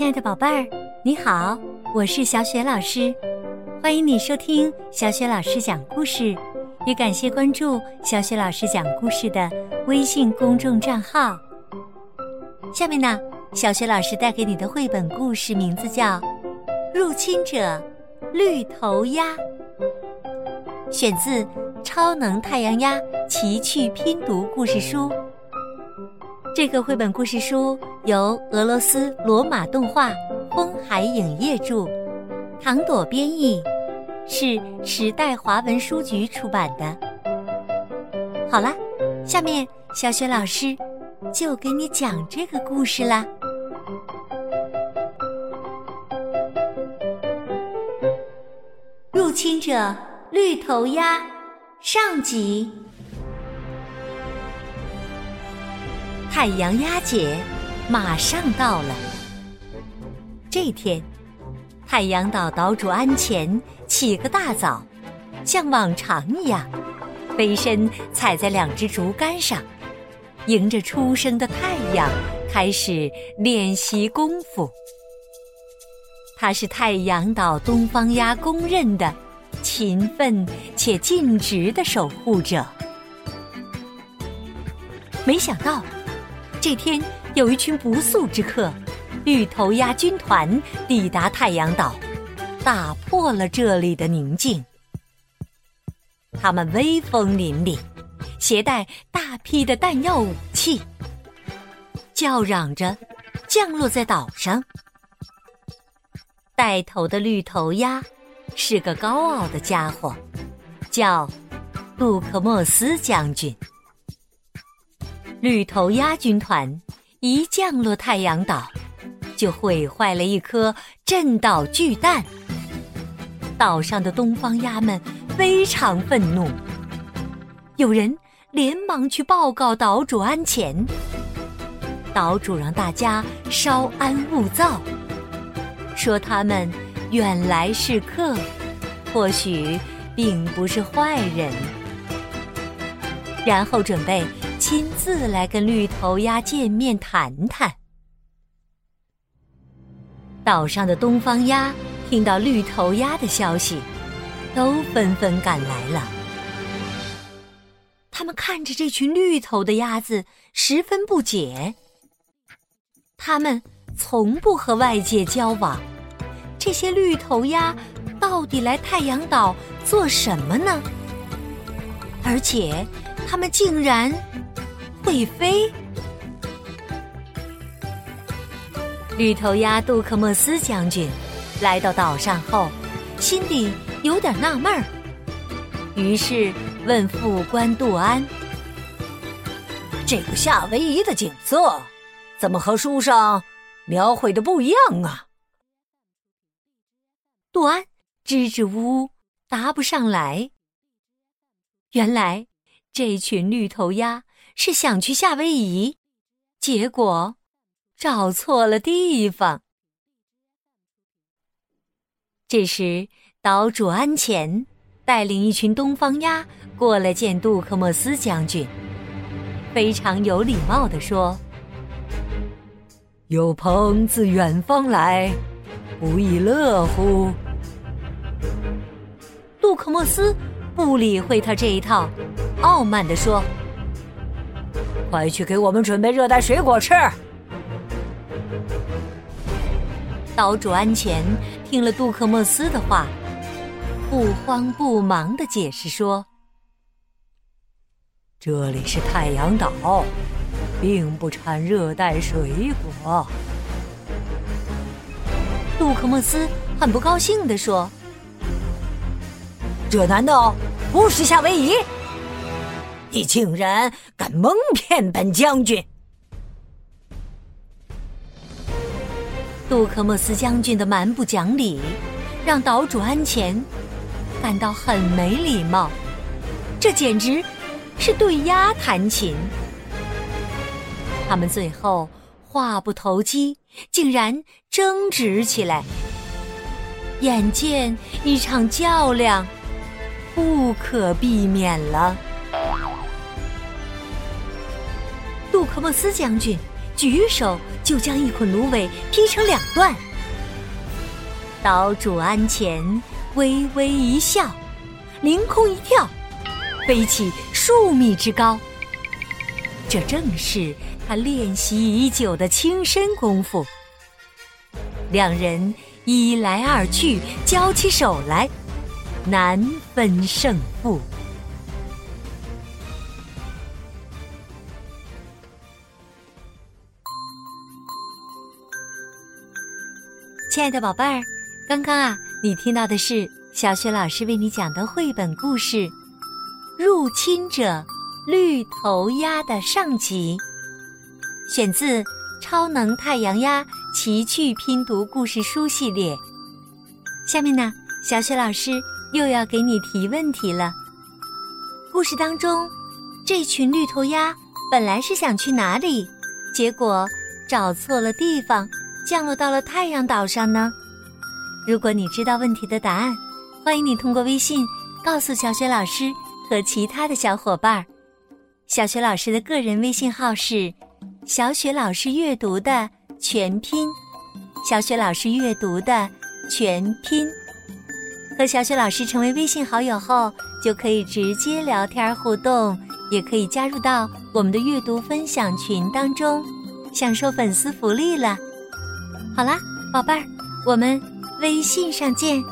亲爱的宝贝儿，你好，我是小雪老师，欢迎你收听小雪老师讲故事，也感谢关注小雪老师讲故事的微信公众账号。下面呢，小雪老师带给你的绘本故事名字叫《入侵者绿头鸭》，选自《超能太阳鸭奇趣拼读故事书》。这个绘本故事书由俄罗斯罗马动画风海影业著，唐朵编译，是时代华文书局出版的。好了，下面小雪老师就给你讲这个故事啦。入侵者绿头鸭上集。太阳鸭节马上到了。这天，太阳岛岛主安前起个大早，像往常一样，飞身踩在两只竹竿上，迎着初升的太阳开始练习功夫。他是太阳岛东方鸭公认的勤奋且尽职的守护者。没想到。这天，有一群不速之客——绿头鸭军团抵达太阳岛，打破了这里的宁静。他们威风凛凛，携带大批的弹药武器，叫嚷着降落在岛上。带头的绿头鸭是个高傲的家伙，叫杜克莫斯将军。绿头鸭军团一降落太阳岛，就毁坏了一颗震岛巨蛋。岛上的东方鸭们非常愤怒，有人连忙去报告岛主安前。岛主让大家稍安勿躁，说他们远来是客，或许并不是坏人，然后准备。亲自来跟绿头鸭见面谈谈。岛上的东方鸭听到绿头鸭的消息，都纷纷赶来了。他们看着这群绿头的鸭子，十分不解。他们从不和外界交往，这些绿头鸭到底来太阳岛做什么呢？而且，他们竟然……会飞，绿头鸭杜克莫斯将军来到岛上后，心里有点纳闷儿，于是问副官杜安：“这个夏威夷的景色，怎么和书上描绘的不一样啊？”杜安支支吾吾答不上来。原来，这群绿头鸭。是想去夏威夷，结果找错了地方。这时，岛主安前带领一群东方鸭过来见杜克莫斯将军，非常有礼貌的说：“有朋自远方来，不亦乐乎？”杜克莫斯不理会他这一套，傲慢的说。快去给我们准备热带水果吃！岛主安前听了杜克莫斯的话，不慌不忙的解释说：“这里是太阳岛，并不产热带水果。”杜克莫斯很不高兴的说：“这难道不是夏威夷？”你竟然敢蒙骗本将军！杜克莫斯将军的蛮不讲理，让岛主安前感到很没礼貌。这简直是对鸭弹琴。他们最后话不投机，竟然争执起来。眼见一场较量不可避免了。杜克莫斯将军举手就将一捆芦苇劈成两段。岛主鞍前微微一笑，凌空一跳，飞起数米之高。这正是他练习已久的轻身功夫。两人一来二去，交起手来，难分胜负。亲爱的宝贝儿，刚刚啊，你听到的是小雪老师为你讲的绘本故事《入侵者绿头鸭》的上集，选自《超能太阳鸭奇趣拼读故事书》系列。下面呢，小雪老师又要给你提问题了。故事当中，这群绿头鸭本来是想去哪里？结果找错了地方。降落到了太阳岛上呢。如果你知道问题的答案，欢迎你通过微信告诉小雪老师和其他的小伙伴。小雪老师的个人微信号是“小雪老师阅读”的全拼，“小雪老师阅读”的全拼。和小雪老师成为微信好友后，就可以直接聊天互动，也可以加入到我们的阅读分享群当中，享受粉丝福利了。好啦，宝贝儿，我们微信上见。